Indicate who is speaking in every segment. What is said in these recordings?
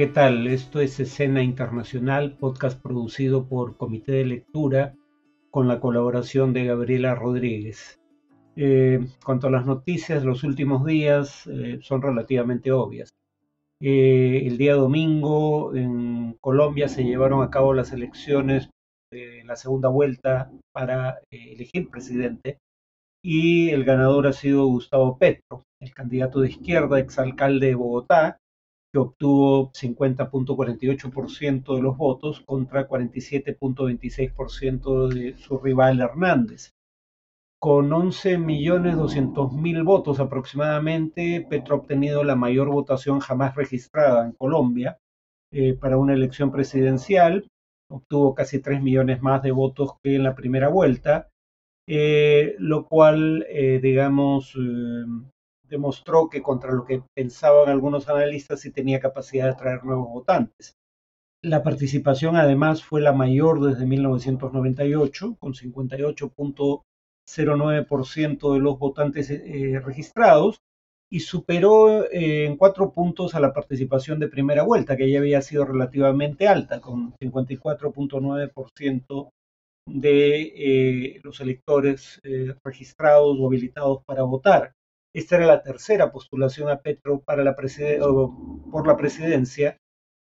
Speaker 1: ¿Qué tal? Esto es Escena Internacional, podcast producido por Comité de Lectura con la colaboración de Gabriela Rodríguez. Eh, cuanto a las noticias los últimos días, eh, son relativamente obvias. Eh, el día domingo en Colombia se llevaron a cabo las elecciones de la segunda vuelta para elegir presidente y el ganador ha sido Gustavo Petro, el candidato de izquierda, exalcalde de Bogotá, que obtuvo 50.48% de los votos contra 47.26% de su rival Hernández. Con 11.200.000 votos aproximadamente, Petro ha obtenido la mayor votación jamás registrada en Colombia eh, para una elección presidencial. Obtuvo casi 3 millones más de votos que en la primera vuelta, eh, lo cual, eh, digamos, demostró que contra lo que pensaban algunos analistas sí tenía capacidad de atraer nuevos votantes. La participación además fue la mayor desde 1998, con 58.09% de los votantes eh, registrados, y superó eh, en cuatro puntos a la participación de primera vuelta, que ya había sido relativamente alta, con 54.9% de eh, los electores registrados o habilitados para votar. Esta era la tercera postulación a Petro para la por la presidencia.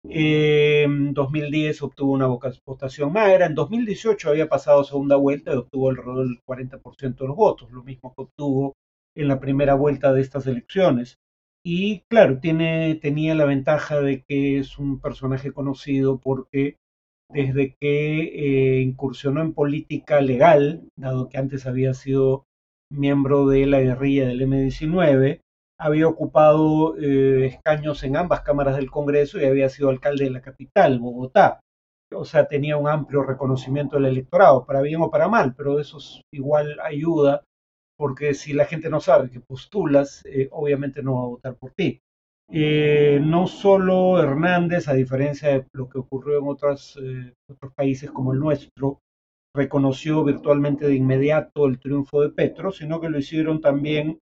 Speaker 1: En 2010 obtuvo una votación magra. En 2018 había pasado segunda vuelta y obtuvo alrededor del 40% de los votos, lo mismo que obtuvo en la primera vuelta de estas elecciones. Y claro, tiene, tenía la ventaja de que es un personaje conocido porque desde que eh, incursionó en política legal, dado que antes había sido miembro de la guerrilla del M-19, había ocupado eh, escaños en ambas cámaras del Congreso y había sido alcalde de la capital, Bogotá. O sea, tenía un amplio reconocimiento del electorado, para bien o para mal, pero eso igual ayuda, porque si la gente no sabe que postulas, eh, obviamente no va a votar por ti. Eh, no solo Hernández, a diferencia de lo que ocurrió en otros países como el nuestro, reconoció virtualmente de inmediato el triunfo de Petro, sino que lo hicieron también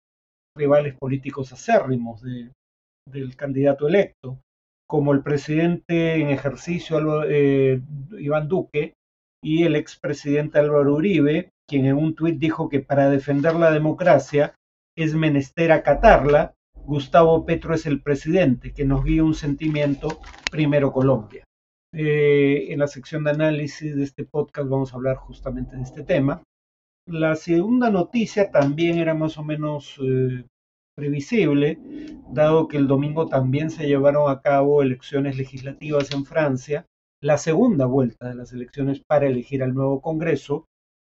Speaker 1: rivales políticos acérrimos del candidato electo, como el presidente en ejercicio eh, Iván Duque y el expresidente Álvaro Uribe, quien en un tuit dijo que para defender la democracia es menester acatarla, Gustavo Petro es el presidente, que nos guía un sentimiento, primero Colombia. Eh, en la sección de análisis de este podcast vamos a hablar justamente de este tema. La segunda noticia también era más o menos eh, previsible, dado que el domingo también se llevaron a cabo elecciones legislativas en Francia, la segunda vuelta de las elecciones para elegir al nuevo Congreso.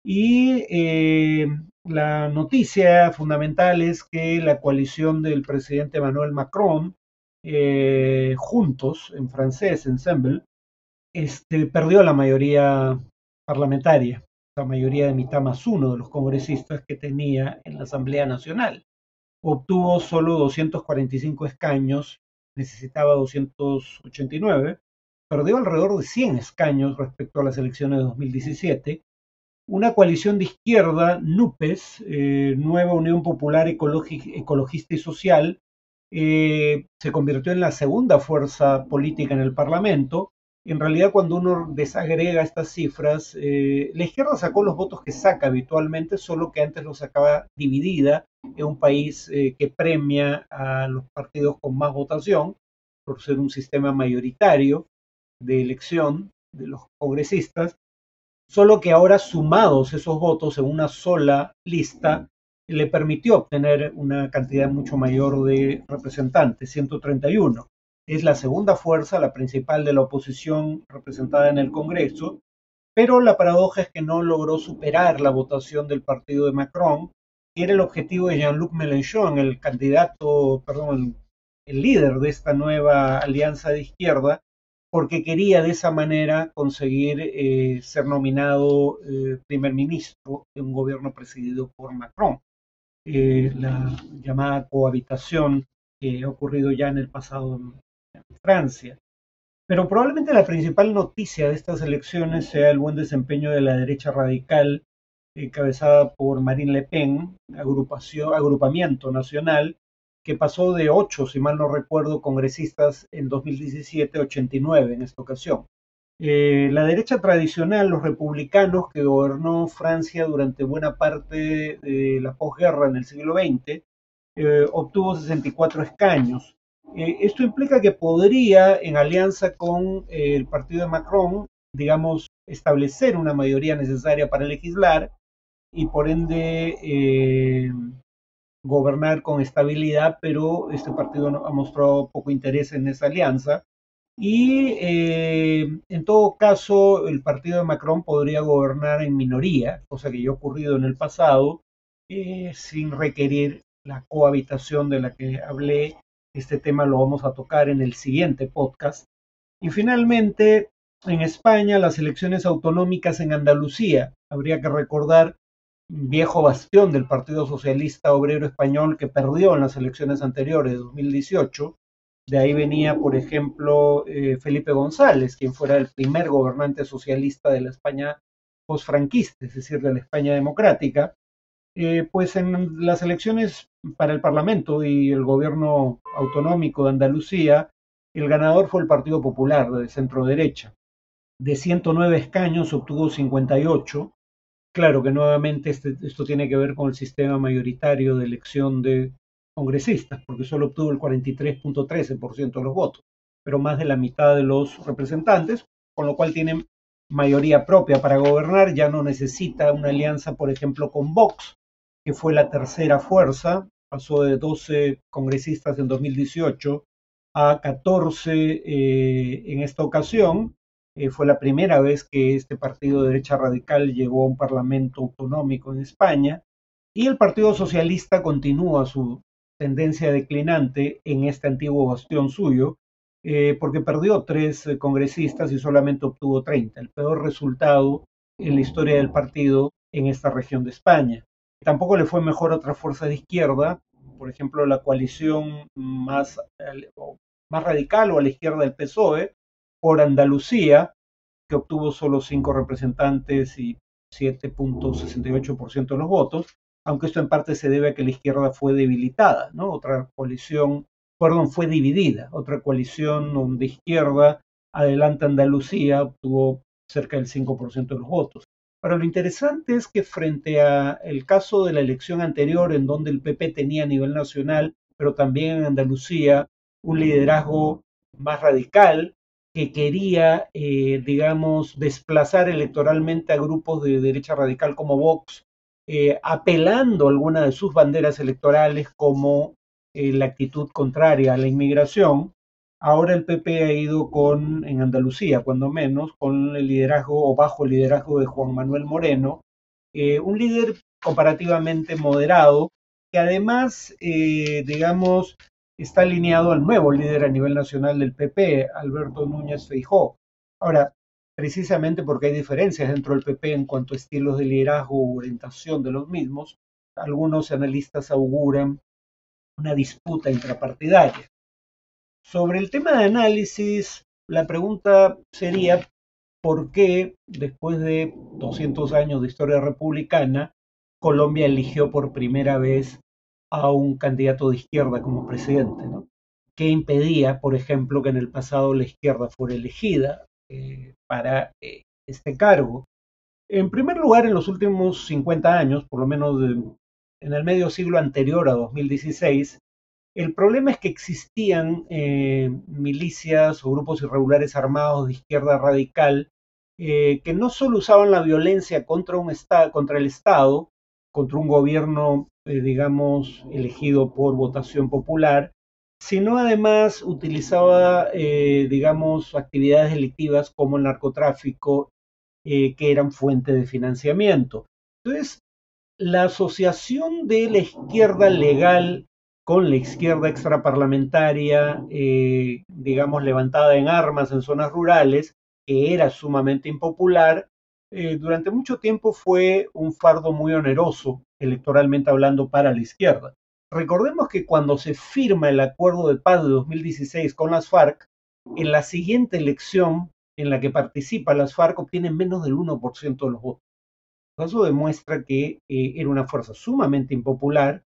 Speaker 1: Y eh, la noticia fundamental es que la coalición del presidente Emmanuel Macron, juntos en francés, Ensemble, este, perdió la mayoría parlamentaria, la mayoría de mitad más uno de los congresistas que tenía en la Asamblea Nacional. Obtuvo solo 245 escaños, necesitaba 289, perdió alrededor de 100 escaños respecto a las elecciones de 2017. Una coalición de izquierda, NUPES, eh, Nueva Unión Popular Ecologista y Social, eh, se convirtió en la segunda fuerza política en el Parlamento en realidad cuando uno desagrega estas cifras, eh, la izquierda sacó los votos que saca habitualmente, solo que antes los sacaba dividida en un país eh, que premia a los partidos con más votación, por ser un sistema mayoritario de elección de los congresistas, solo que ahora sumados esos votos en una sola lista, le permitió obtener una cantidad mucho mayor de representantes, 131 es la segunda fuerza, la principal de la oposición representada en el Congreso, pero la paradoja es que no logró superar la votación del partido de Macron, que era el objetivo de Jean-Luc Mélenchon, el candidato, perdón, el, líder de esta nueva alianza de izquierda, porque quería de esa manera conseguir eh, ser nominado eh, primer ministro de un gobierno presidido por Macron. Eh, la llamada cohabitación que ha ocurrido ya en el pasado Francia. Pero probablemente la principal noticia de estas elecciones sea el buen desempeño de la derecha radical encabezada por Marine Le Pen, agrupación, agrupamiento nacional, que pasó de 8, si mal no recuerdo, congresistas en 2017 89 en esta ocasión. Eh, la derecha tradicional, los republicanos que gobernó Francia durante buena parte de la posguerra en el siglo XX, eh, obtuvo 64 escaños. Eh, esto implica que podría, en alianza con el partido de Macron, digamos, establecer una mayoría necesaria para legislar y por ende gobernar con estabilidad, pero este partido ha mostrado poco interés en esa alianza. Y eh, en todo caso, el partido de Macron podría gobernar en minoría, cosa que ya ha ocurrido en el pasado, eh, sin requerir la cohabitación de la que hablé. Este tema lo vamos a tocar en el siguiente podcast. Y finalmente, en España, las elecciones autonómicas en Andalucía. Habría que recordar viejo bastión del Partido Socialista Obrero Español que perdió en las elecciones anteriores de 2018. De ahí venía, por ejemplo, eh, Felipe González, quien fuera el primer gobernante socialista de la España posfranquista, es decir, de la España democrática. Eh, pues en las elecciones para el Parlamento y el gobierno autonómico de Andalucía, el ganador fue el Partido Popular de centro derecha. De 109 escaños obtuvo 58, Claro que nuevamente este, esto tiene que ver con el sistema mayoritario de elección de congresistas, porque solo obtuvo el 43.13% de los votos, pero más de la mitad de los representantes, con lo cual tiene mayoría propia para gobernar, ya no necesita una alianza, por ejemplo, con Vox, que fue la tercera fuerza, pasó de 12 congresistas en 2018 a 14 eh, en esta ocasión, eh, fue la primera vez que este partido de derecha radical llegó a un parlamento autonómico en España y el Partido Socialista continúa su tendencia declinante en este antiguo bastión suyo, eh, porque perdió tres congresistas y solamente obtuvo 30, el peor resultado en la historia del partido en esta región de España. Tampoco le fue mejor a otra fuerza de izquierda, por ejemplo, la coalición más, más radical o a la izquierda del PSOE, por Andalucía, que obtuvo solo cinco representantes y 7.68% de los votos, aunque esto en parte se debe a que la izquierda fue debilitada, ¿no? Otra coalición, perdón, fue dividida, otra coalición de izquierda, Adelante Andalucía, obtuvo cerca del 5% de los votos. Pero lo interesante es que frente a el caso de la elección anterior, en donde el PP tenía a nivel nacional, pero también en Andalucía, un liderazgo más radical, que quería, eh, digamos, desplazar electoralmente a grupos de derecha radical como Vox, eh, apelando a alguna de sus banderas electorales como eh, la actitud contraria a la inmigración. Ahora el PP ha ido con, en Andalucía, cuando menos, con el liderazgo o bajo el liderazgo de Juan Manuel Moreno, un líder comparativamente moderado, que además, digamos, está alineado al nuevo líder a nivel nacional del PP, Alberto Núñez Feijó. Ahora, precisamente porque hay diferencias dentro del PP en cuanto a estilos de liderazgo o orientación de los mismos, algunos analistas auguran una disputa intrapartidaria. Sobre el tema de análisis, la pregunta sería por qué, después de 200 años de historia republicana, Colombia eligió por primera vez a un candidato de izquierda como presidente, que impedía, por ejemplo, que en el pasado la izquierda fuera elegida eh, para eh, este cargo. En primer lugar, en los últimos 50 años, por lo menos en el medio siglo anterior a 2016, el problema es que existían eh, milicias o grupos irregulares armados de izquierda radical que no solo usaban la violencia contra, un contra el Estado, contra un gobierno, eh, digamos, elegido por votación popular, sino además utilizaba, eh, digamos, actividades delictivas como el narcotráfico, eh, que eran fuente de financiamiento. Entonces, la asociación de la izquierda legal con la izquierda extraparlamentaria, digamos, levantada en armas en zonas rurales, que era sumamente impopular, eh, durante mucho tiempo fue un fardo muy oneroso, electoralmente hablando, para la izquierda. Recordemos que cuando se firma el acuerdo de paz de 2016 con las FARC, en la siguiente elección en la que participa las FARC obtienen menos del 1% de los votos. Eso demuestra que eh, era una fuerza sumamente impopular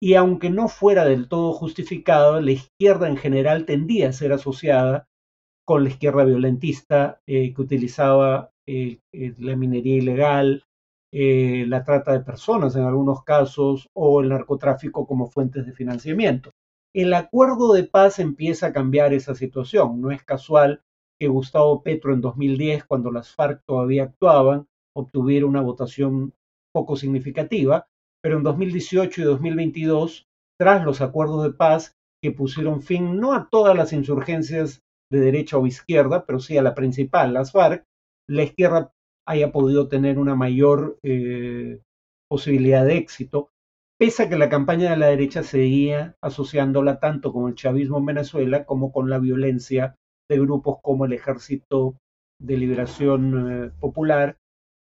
Speaker 1: y aunque no fuera del todo justificado, la izquierda en general tendía a ser asociada con la izquierda violentista eh, que utilizaba eh, eh, la minería ilegal, la trata de personas en algunos casos o el narcotráfico como fuentes de financiamiento. El acuerdo de paz empieza a cambiar esa situación. No es casual que Gustavo Petro en 2010, cuando las FARC todavía actuaban, obtuviera una votación poco significativa, pero en 2018 y 2022, tras los acuerdos de paz que pusieron fin no a todas las insurgencias de derecha o izquierda, pero sí a la principal, las FARC, la izquierda haya podido tener una mayor eh, posibilidad de éxito, pese a que la campaña de la derecha seguía asociándola tanto con el chavismo en Venezuela como con la violencia de grupos como el Ejército de Liberación eh, Popular,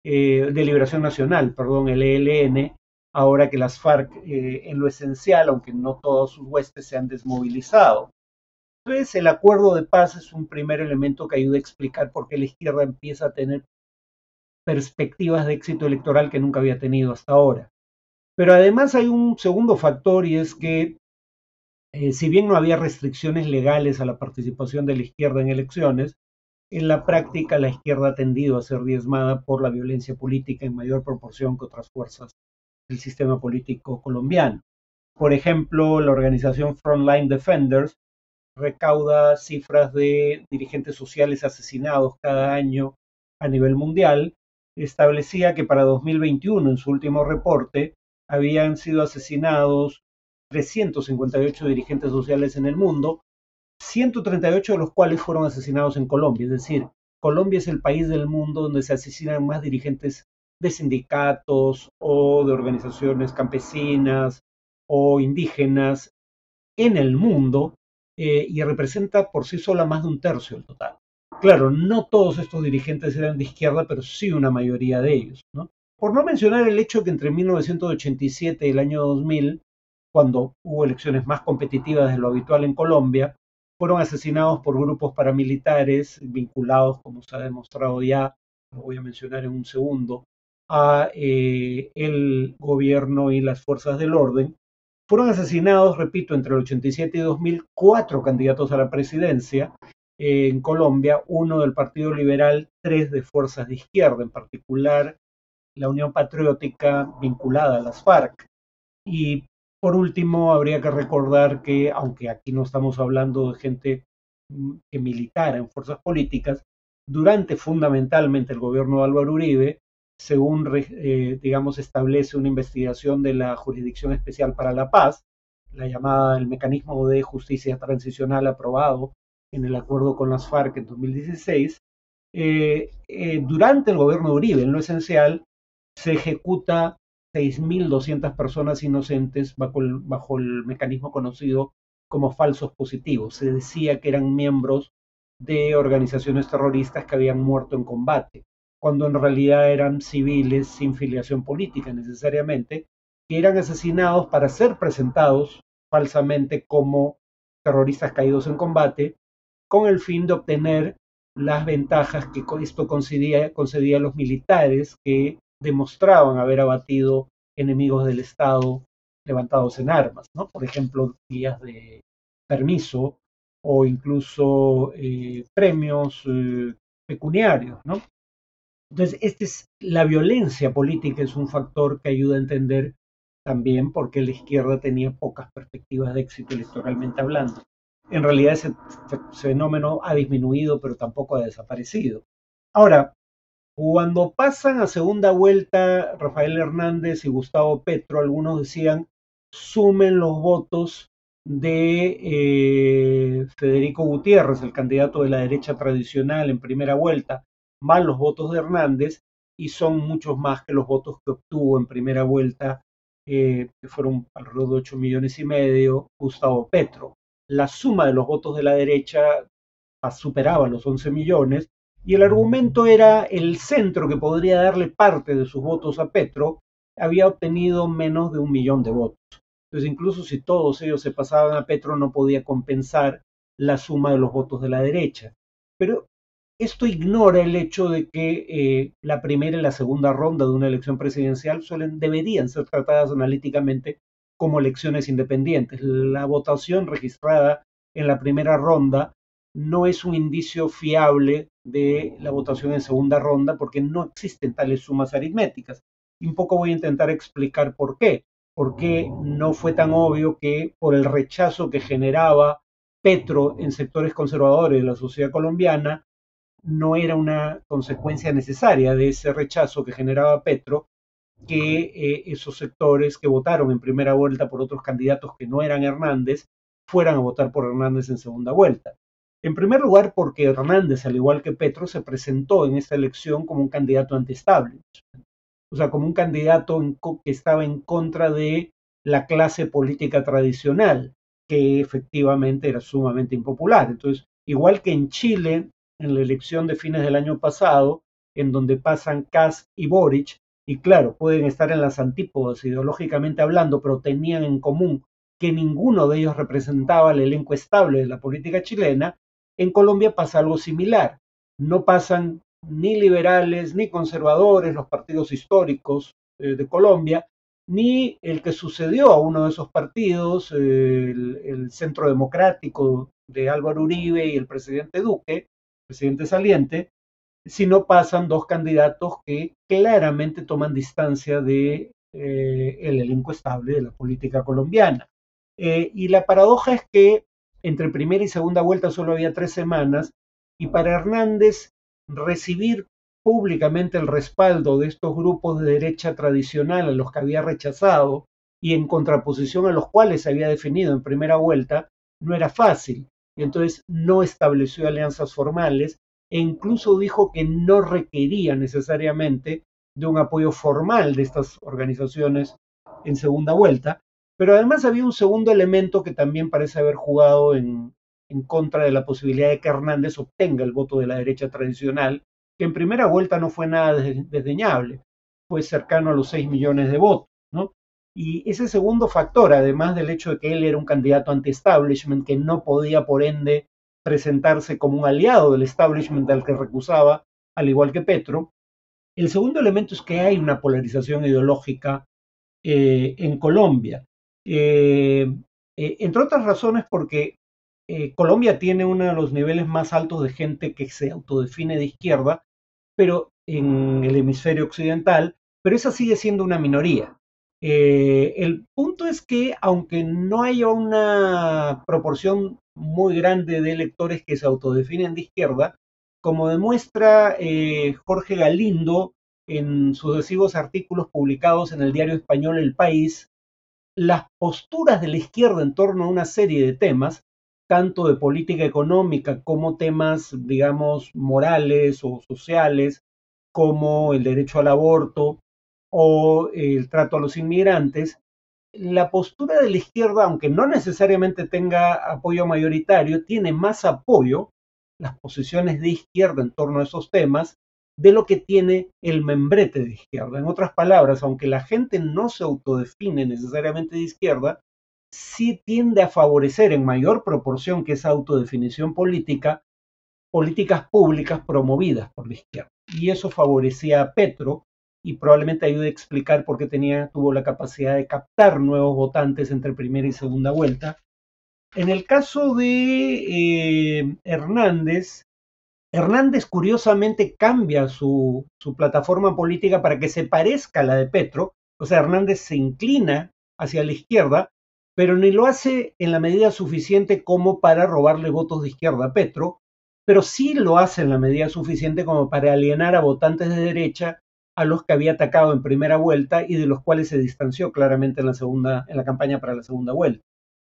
Speaker 1: eh, de Liberación Nacional, perdón, el ELN, ahora que las FARC eh, en lo esencial, aunque no todos sus huestes se han desmovilizado. Entonces, el acuerdo de paz es un primer elemento que ayuda a explicar por qué la izquierda empieza a tener perspectivas de éxito electoral que nunca había tenido hasta ahora. Pero además hay un segundo factor y es que eh, si bien no había restricciones legales a la participación de la izquierda en elecciones, en la práctica la izquierda ha tendido a ser diezmada por la violencia política en mayor proporción que otras fuerzas el sistema político colombiano. Por ejemplo, la organización Frontline Defenders recauda cifras de dirigentes sociales asesinados cada año a nivel mundial. Establecía que para 2021, en su último reporte, habían sido asesinados 358 dirigentes sociales en el mundo, 138 de los cuales fueron asesinados en Colombia. Es decir, Colombia es el país del mundo donde se asesinan más dirigentes de sindicatos o de organizaciones campesinas o indígenas en el mundo eh, y representa por sí sola más de un tercio del total. Claro, no todos estos dirigentes eran de izquierda, pero sí una mayoría de ellos. Por no mencionar el hecho que entre 1987 y el año 2000, cuando hubo elecciones más competitivas de lo habitual en Colombia, fueron asesinados por grupos paramilitares vinculados, como se ha demostrado ya, lo voy a mencionar en un segundo, a eh, el gobierno y las fuerzas del orden. Fueron asesinados, repito, entre el 87 y 2000 cuatro candidatos a la presidencia en Colombia, uno del Partido Liberal, tres de fuerzas de izquierda, en particular la Unión Patriótica vinculada a las FARC. Y por último, habría que recordar que, aunque aquí no estamos hablando de gente mm, que militara en fuerzas políticas, durante fundamentalmente el gobierno de Álvaro Uribe, según, eh, digamos, establece una investigación de la Jurisdicción Especial para la Paz, la llamada el mecanismo de justicia transicional aprobado en el acuerdo con las FARC en 2016, eh, eh, durante el gobierno de Uribe, en lo esencial, se ejecuta 6.200 personas inocentes bajo el, bajo el mecanismo conocido como falsos positivos. Se decía que eran miembros de organizaciones terroristas que habían muerto en combate cuando en realidad eran civiles sin filiación política necesariamente, que eran asesinados para ser presentados falsamente como terroristas caídos en combate, con el fin de obtener las ventajas que esto concedía, a los militares que demostraban haber abatido enemigos del Estado levantados en armas, ¿no? Por ejemplo, días de permiso o incluso eh, premios eh, pecuniarios, ¿no? Entonces, este es, la violencia política es un factor que ayuda a entender también por qué la izquierda tenía pocas perspectivas de éxito electoralmente hablando. En realidad ese, fenómeno ha disminuido, pero tampoco ha desaparecido. Ahora, cuando pasan a segunda vuelta Rafael Hernández y Gustavo Petro, algunos decían, sumen los votos de eh, Federico Gutiérrez, el candidato de la derecha tradicional en primera vuelta, más los votos de Hernández y son muchos más que los votos que obtuvo en primera vuelta, eh, que fueron alrededor de 8 millones y medio, Gustavo Petro. La suma de los votos de la derecha superaba los 11 millones y el argumento era el centro que podría darle parte de sus votos a Petro había obtenido menos de un millón de votos. Entonces, incluso si todos ellos se pasaban a Petro, no podía compensar la suma de los votos de la derecha. Pero esto ignora el hecho de que eh, la primera y la segunda ronda de una elección presidencial suelen, deberían ser tratadas analíticamente como elecciones independientes. La votación registrada en la primera ronda no es un indicio fiable de la votación en segunda ronda porque no existen tales sumas aritméticas. Y un poco voy a intentar explicar por qué. Por qué no fue tan obvio que por el rechazo que generaba Petro en sectores conservadores de la sociedad colombiana, no era una consecuencia necesaria de ese rechazo que generaba Petro que eh, esos sectores que votaron en primera vuelta por otros candidatos que no eran Hernández fueran a votar por Hernández en segunda vuelta. En primer lugar, porque Hernández, al igual que Petro, se presentó en esta elección como un candidato anti-establishment, o sea, como un candidato que estaba en contra de la clase política tradicional, que efectivamente era sumamente impopular. Entonces, igual que en Chile, en la elección de fines del año pasado, en donde pasan Kass y Boric, y claro, pueden estar en las antípodas ideológicamente hablando, pero tenían en común que ninguno de ellos representaba el elenco estable de la política chilena, en Colombia pasa algo similar. No pasan ni liberales ni conservadores, los partidos históricos eh, de Colombia, ni el que sucedió a uno de esos partidos, el, Centro Democrático de Álvaro Uribe y el presidente Duque, presidente saliente, sino pasan dos candidatos que claramente toman distancia de eh, el elenco estable de la política colombiana. Eh, y la paradoja es que entre primera y segunda vuelta solo había tres semanas y para Hernández recibir públicamente el respaldo de estos grupos de derecha tradicional a los que había rechazado y en contraposición a los cuales se había definido en primera vuelta, no era fácil. Y entonces no estableció alianzas formales e incluso dijo que no requería necesariamente de un apoyo formal de estas organizaciones en segunda vuelta. Pero además había un segundo elemento que también parece haber jugado en, en contra de la posibilidad de que Hernández obtenga el voto de la derecha tradicional que en primera vuelta no fue nada desdeñable, fue cercano a los 6 millones de votos. Y ese segundo factor, además del hecho de que él era un candidato anti-establishment, que no podía por ende presentarse como un aliado del establishment al que recusaba, al igual que Petro, el segundo elemento es que hay una polarización ideológica eh, en Colombia. Eh, eh, entre otras razones porque Colombia tiene uno de los niveles más altos de gente que se autodefine de izquierda, pero en el hemisferio occidental, pero esa sigue siendo una minoría. Eh, el punto es que aunque no haya una proporción muy grande de electores que se autodefinen de izquierda, como demuestra eh, Jorge Galindo en sucesivos artículos publicados en el diario español El País, las posturas de la izquierda en torno a una serie de temas tanto de política económica como temas, digamos, morales o sociales, como el derecho al aborto o el trato a los inmigrantes, la postura de la izquierda, aunque no necesariamente tenga apoyo mayoritario, tiene más apoyo, las posiciones de izquierda en torno a esos temas, de lo que tiene el membrete de izquierda. En otras palabras, aunque la gente no se autodefine necesariamente de izquierda, sí tiende a favorecer en mayor proporción que esa autodefinición política políticas públicas promovidas por la izquierda. Y eso favorecía a Petro y probablemente ayude a explicar por qué tenía, tuvo la capacidad de captar nuevos votantes entre primera y segunda vuelta. En el caso de eh, Hernández, Hernández curiosamente cambia su, su plataforma política para que se parezca a la de Petro, o sea, Hernández se inclina hacia la izquierda, pero ni lo hace en la medida suficiente como para robarle votos de izquierda a Petro, pero sí lo hace en la medida suficiente como para alienar a votantes de derecha a los que había atacado en primera vuelta y de los cuales se distanció claramente en la segunda, en la campaña para la segunda vuelta.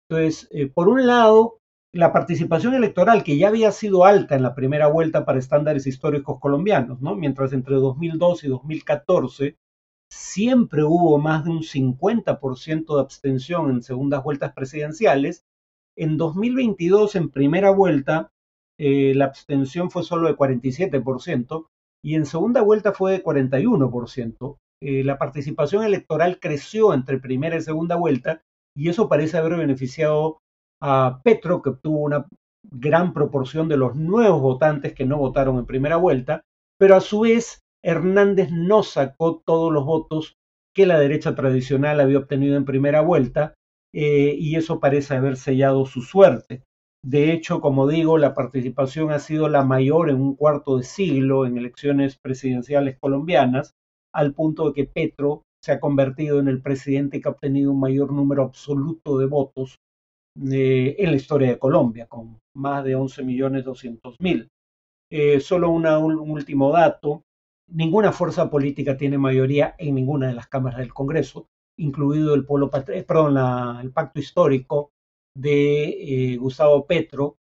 Speaker 1: Entonces, eh, por un lado, la participación electoral, que ya había sido alta en la primera vuelta para estándares históricos colombianos, ¿no? mientras entre 2002 y 2014 siempre hubo más de un 50% de abstención en segundas vueltas presidenciales. En 2022, en primera vuelta, eh, la abstención fue solo de 47% y en segunda vuelta fue de 41%. Eh, la participación electoral creció entre primera y segunda vuelta y eso parece haber beneficiado a Petro, que obtuvo una gran proporción de los nuevos votantes que no votaron en primera vuelta, pero a su vez Hernández no sacó todos los votos que la derecha tradicional había obtenido en primera vuelta, eh, y eso parece haber sellado su suerte. De hecho, como digo, la participación ha sido la mayor en un cuarto de siglo en elecciones presidenciales colombianas, al punto de que Petro se ha convertido en el presidente que ha obtenido un mayor número absoluto de votos eh, en la historia de Colombia, con más de 11 millones mil. Eh, solo un último dato, ninguna fuerza política tiene mayoría en ninguna de las cámaras del Congreso, incluido el, polo, perdón, el pacto histórico de eh, Gustavo Petro.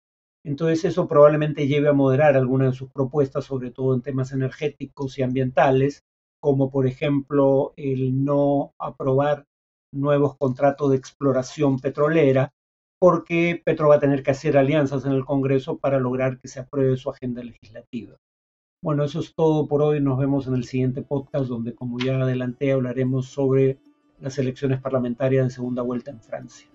Speaker 1: Entonces eso probablemente lleve a moderar algunas de sus propuestas, sobre todo en temas energéticos y ambientales, como por ejemplo el no aprobar nuevos contratos de exploración petrolera, porque Petro va a tener que hacer alianzas en el Congreso para lograr que se apruebe su agenda legislativa. Bueno, eso es todo por hoy. Nos vemos en el siguiente podcast donde, como ya adelanté, hablaremos sobre las elecciones parlamentarias de segunda vuelta en Francia.